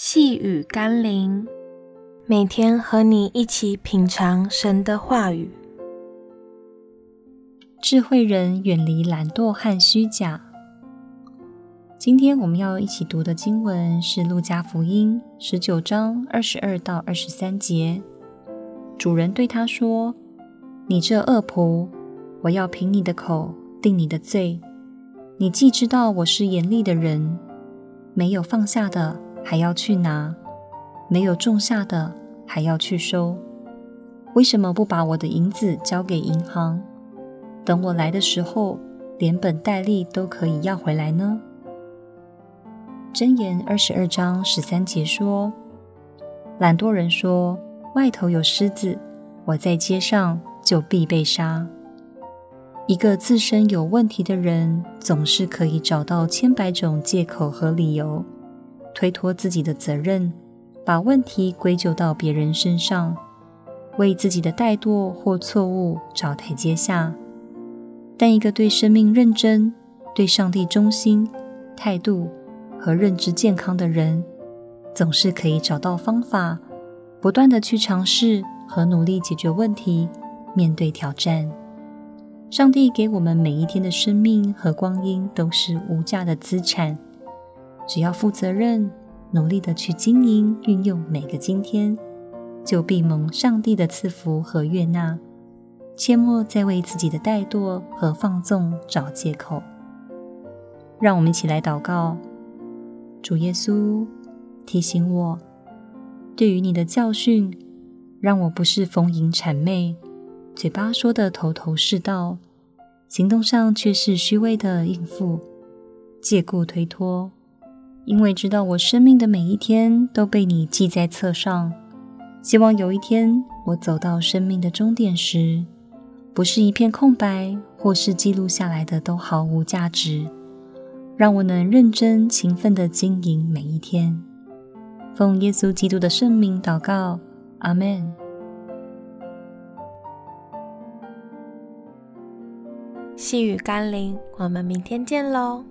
细雨甘霖，每天和你一起品尝神的话语。智慧人远离懒惰和虚假。今天我们要一起读的经文是《路加福音》十九章二十二到二十三节。主人对他说：“你这恶仆，我要凭你的口定你的罪。你既知道我是严厉的人，没有放下的。”还要去拿，没有种下的还要去收，为什么不把我的银子交给银行，等我来的时候，连本带利都可以要回来呢？箴言二十二章十三节说：懒惰人说，外头有狮子，我在街上就必被杀。一个自身有问题的人，总是可以找到千百种借口和理由。推脱自己的责任，把问题归咎到别人身上，为自己的怠惰或错误找台阶下。但一个对生命认真、对上帝忠心、态度和认知健康的人，总是可以找到方法，不断的去尝试和努力解决问题，面对挑战。上帝给我们每一天的生命和光阴都是无价的资产。只要负责任，努力的去经营、运用每个今天，就必蒙上帝的赐福和悦纳。切莫再为自己的怠惰和放纵找借口。让我们一起来祷告：主耶稣，提醒我，对于你的教训，让我不是逢迎谄媚，嘴巴说的头头是道，行动上却是虚伪的应付，借故推脱。因为知道我生命的每一天都被你记在册上，希望有一天我走到生命的终点时，不是一片空白，或是记录下来的都毫无价值。让我能认真勤奋地经营每一天。奉耶稣基督的圣名祷告，阿们。细雨甘霖，我们明天见喽。